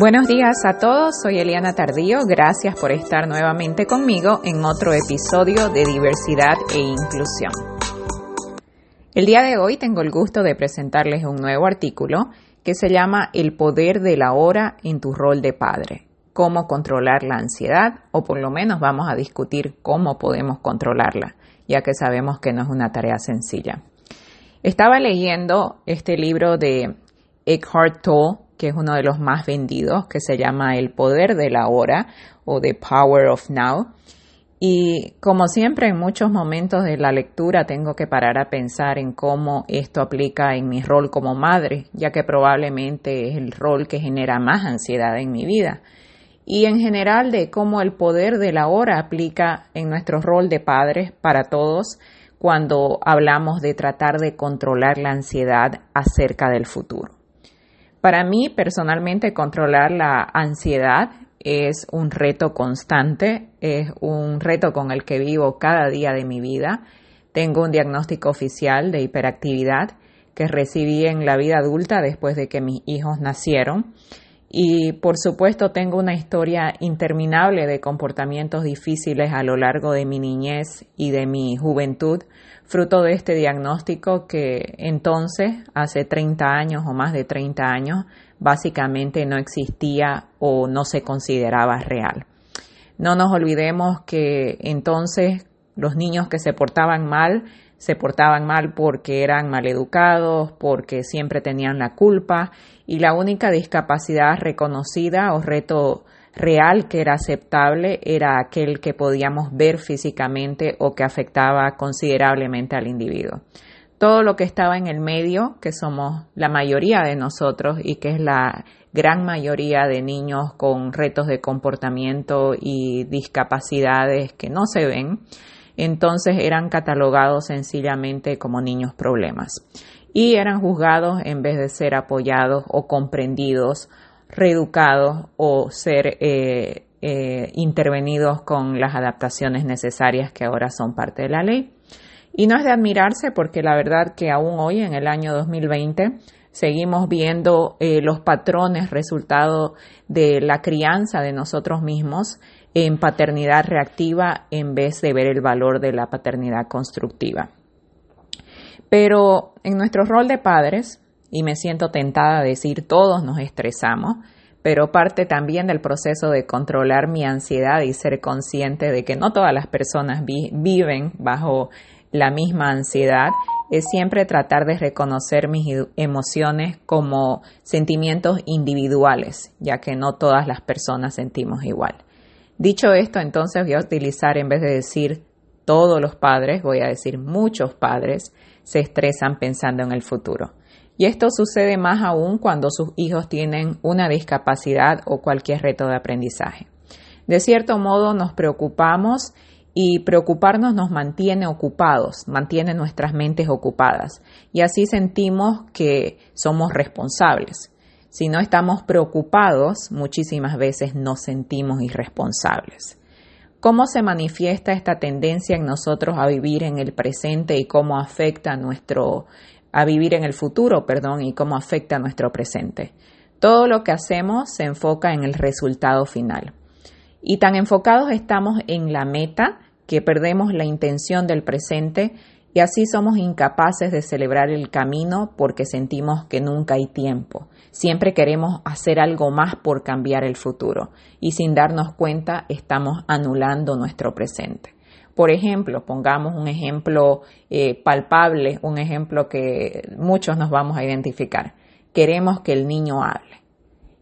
Buenos días a todos, soy Eliana Tardío, gracias por estar nuevamente conmigo en otro episodio de Diversidad e Inclusión. El día de hoy tengo el gusto de presentarles un nuevo artículo que se llama El poder de la hora en tu rol de padre, cómo controlar la ansiedad o por lo menos vamos a discutir cómo podemos controlarla, ya que sabemos que no es una tarea sencilla. Estaba leyendo este libro de Eckhart Tolle que es uno de los más vendidos, que se llama El Poder de la Hora o The Power of Now. Y como siempre, en muchos momentos de la lectura tengo que parar a pensar en cómo esto aplica en mi rol como madre, ya que probablemente es el rol que genera más ansiedad en mi vida. Y en general de cómo el poder de la hora aplica en nuestro rol de padres para todos cuando hablamos de tratar de controlar la ansiedad acerca del futuro. Para mí, personalmente, controlar la ansiedad es un reto constante, es un reto con el que vivo cada día de mi vida. Tengo un diagnóstico oficial de hiperactividad que recibí en la vida adulta después de que mis hijos nacieron. Y por supuesto tengo una historia interminable de comportamientos difíciles a lo largo de mi niñez y de mi juventud, fruto de este diagnóstico que entonces, hace 30 años o más de 30 años, básicamente no existía o no se consideraba real. No nos olvidemos que entonces los niños que se portaban mal se portaban mal porque eran maleducados, porque siempre tenían la culpa y la única discapacidad reconocida o reto real que era aceptable era aquel que podíamos ver físicamente o que afectaba considerablemente al individuo. Todo lo que estaba en el medio, que somos la mayoría de nosotros y que es la gran mayoría de niños con retos de comportamiento y discapacidades que no se ven, entonces eran catalogados sencillamente como niños problemas y eran juzgados en vez de ser apoyados o comprendidos, reeducados o ser eh, eh, intervenidos con las adaptaciones necesarias que ahora son parte de la ley. Y no es de admirarse porque la verdad que aún hoy, en el año 2020, seguimos viendo eh, los patrones resultado de la crianza de nosotros mismos en paternidad reactiva en vez de ver el valor de la paternidad constructiva. Pero en nuestro rol de padres, y me siento tentada a decir todos nos estresamos, pero parte también del proceso de controlar mi ansiedad y ser consciente de que no todas las personas viven bajo la misma ansiedad, es siempre tratar de reconocer mis emociones como sentimientos individuales, ya que no todas las personas sentimos igual. Dicho esto, entonces voy a utilizar, en vez de decir todos los padres, voy a decir muchos padres se estresan pensando en el futuro. Y esto sucede más aún cuando sus hijos tienen una discapacidad o cualquier reto de aprendizaje. De cierto modo nos preocupamos y preocuparnos nos mantiene ocupados, mantiene nuestras mentes ocupadas y así sentimos que somos responsables. Si no estamos preocupados, muchísimas veces nos sentimos irresponsables. ¿Cómo se manifiesta esta tendencia en nosotros a vivir en el presente y cómo afecta nuestro a vivir en el futuro, perdón, y cómo afecta nuestro presente? Todo lo que hacemos se enfoca en el resultado final. Y tan enfocados estamos en la meta que perdemos la intención del presente y así somos incapaces de celebrar el camino porque sentimos que nunca hay tiempo. Siempre queremos hacer algo más por cambiar el futuro y sin darnos cuenta estamos anulando nuestro presente. Por ejemplo, pongamos un ejemplo eh, palpable, un ejemplo que muchos nos vamos a identificar. Queremos que el niño hable.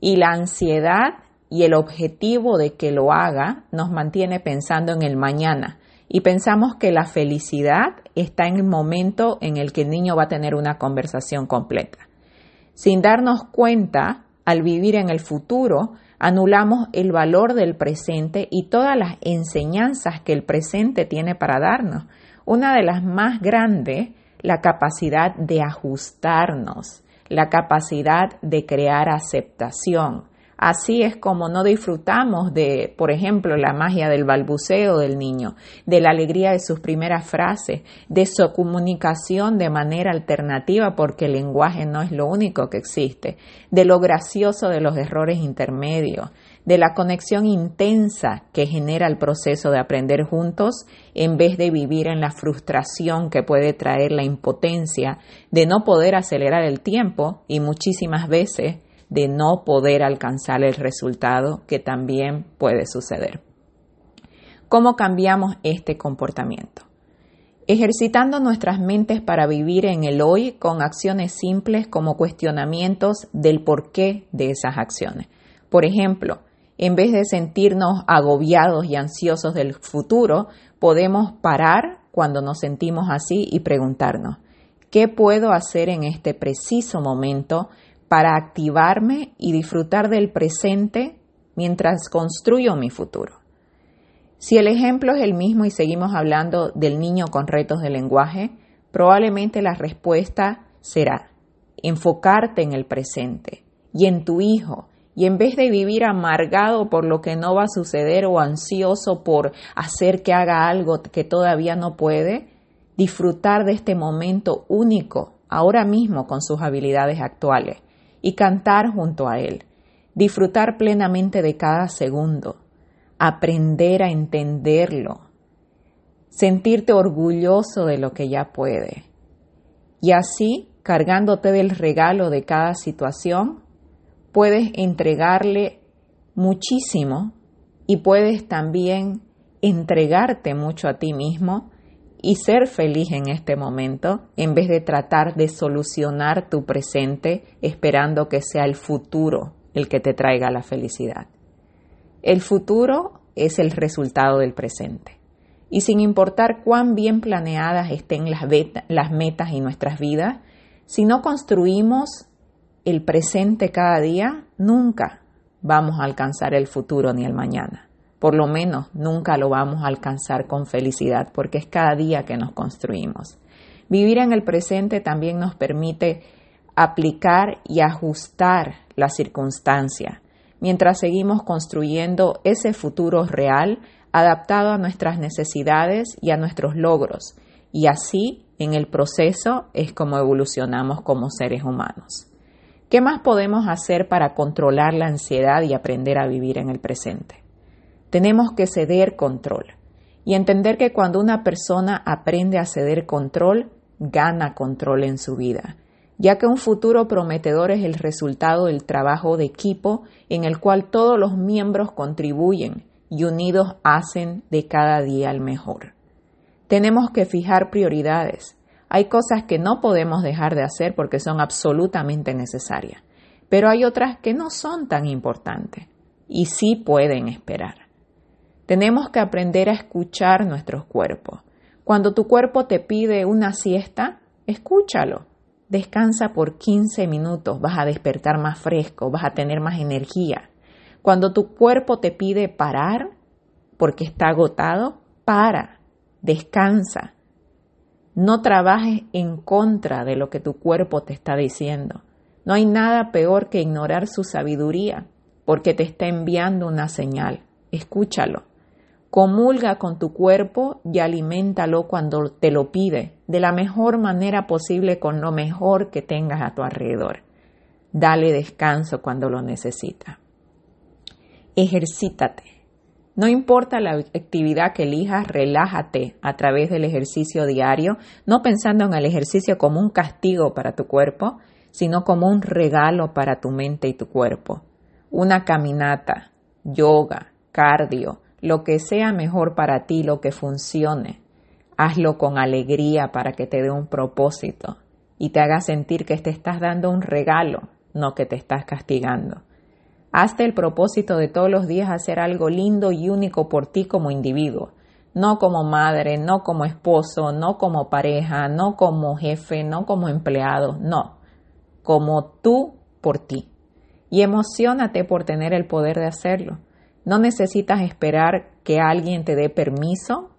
Y la ansiedad y el objetivo de que lo haga nos mantiene pensando en el mañana y pensamos que la felicidad está en el momento en el que el niño va a tener una conversación completa. Sin darnos cuenta, al vivir en el futuro, anulamos el valor del presente y todas las enseñanzas que el presente tiene para darnos. Una de las más grandes, la capacidad de ajustarnos, la capacidad de crear aceptación, Así es como no disfrutamos de, por ejemplo, la magia del balbuceo del niño, de la alegría de sus primeras frases, de su comunicación de manera alternativa, porque el lenguaje no es lo único que existe, de lo gracioso de los errores intermedios, de la conexión intensa que genera el proceso de aprender juntos en vez de vivir en la frustración que puede traer la impotencia de no poder acelerar el tiempo y muchísimas veces de no poder alcanzar el resultado que también puede suceder. ¿Cómo cambiamos este comportamiento? Ejercitando nuestras mentes para vivir en el hoy con acciones simples como cuestionamientos del porqué de esas acciones. Por ejemplo, en vez de sentirnos agobiados y ansiosos del futuro, podemos parar cuando nos sentimos así y preguntarnos, ¿qué puedo hacer en este preciso momento para activarme y disfrutar del presente mientras construyo mi futuro. Si el ejemplo es el mismo y seguimos hablando del niño con retos de lenguaje, probablemente la respuesta será enfocarte en el presente y en tu hijo y en vez de vivir amargado por lo que no va a suceder o ansioso por hacer que haga algo que todavía no puede, disfrutar de este momento único ahora mismo con sus habilidades actuales y cantar junto a Él, disfrutar plenamente de cada segundo, aprender a entenderlo, sentirte orgulloso de lo que ya puede. Y así, cargándote del regalo de cada situación, puedes entregarle muchísimo y puedes también entregarte mucho a ti mismo y ser feliz en este momento en vez de tratar de solucionar tu presente esperando que sea el futuro el que te traiga la felicidad. El futuro es el resultado del presente. Y sin importar cuán bien planeadas estén las, las metas y nuestras vidas, si no construimos el presente cada día, nunca vamos a alcanzar el futuro ni el mañana por lo menos nunca lo vamos a alcanzar con felicidad, porque es cada día que nos construimos. Vivir en el presente también nos permite aplicar y ajustar la circunstancia, mientras seguimos construyendo ese futuro real adaptado a nuestras necesidades y a nuestros logros, y así en el proceso es como evolucionamos como seres humanos. ¿Qué más podemos hacer para controlar la ansiedad y aprender a vivir en el presente? Tenemos que ceder control y entender que cuando una persona aprende a ceder control, gana control en su vida, ya que un futuro prometedor es el resultado del trabajo de equipo en el cual todos los miembros contribuyen y unidos hacen de cada día el mejor. Tenemos que fijar prioridades. Hay cosas que no podemos dejar de hacer porque son absolutamente necesarias, pero hay otras que no son tan importantes y sí pueden esperar. Tenemos que aprender a escuchar nuestros cuerpos. Cuando tu cuerpo te pide una siesta, escúchalo. Descansa por 15 minutos, vas a despertar más fresco, vas a tener más energía. Cuando tu cuerpo te pide parar porque está agotado, para, descansa. No trabajes en contra de lo que tu cuerpo te está diciendo. No hay nada peor que ignorar su sabiduría porque te está enviando una señal. Escúchalo. Comulga con tu cuerpo y aliméntalo cuando te lo pide, de la mejor manera posible con lo mejor que tengas a tu alrededor. Dale descanso cuando lo necesita. Ejercítate. No importa la actividad que elijas, relájate a través del ejercicio diario, no pensando en el ejercicio como un castigo para tu cuerpo, sino como un regalo para tu mente y tu cuerpo. Una caminata, yoga, cardio, lo que sea mejor para ti, lo que funcione. Hazlo con alegría para que te dé un propósito y te haga sentir que te estás dando un regalo, no que te estás castigando. Hazte el propósito de todos los días hacer algo lindo y único por ti como individuo, no como madre, no como esposo, no como pareja, no como jefe, no como empleado, no, como tú por ti. Y emocionate por tener el poder de hacerlo. No necesitas esperar que alguien te dé permiso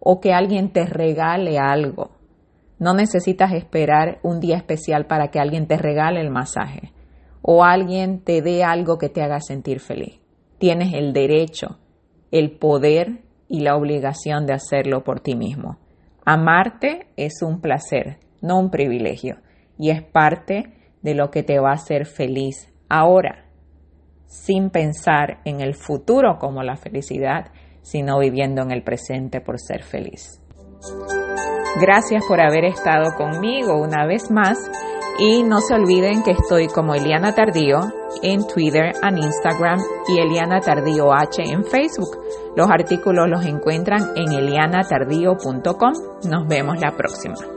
o que alguien te regale algo. No necesitas esperar un día especial para que alguien te regale el masaje o alguien te dé algo que te haga sentir feliz. Tienes el derecho, el poder y la obligación de hacerlo por ti mismo. Amarte es un placer, no un privilegio, y es parte de lo que te va a hacer feliz ahora, sin pensar en el futuro como la felicidad, sino viviendo en el presente por ser feliz. Gracias por haber estado conmigo una vez más y no se olviden que estoy como Eliana Tardío en Twitter, en Instagram y Eliana Tardío H en Facebook. Los artículos los encuentran en elianatardío.com. Nos vemos la próxima.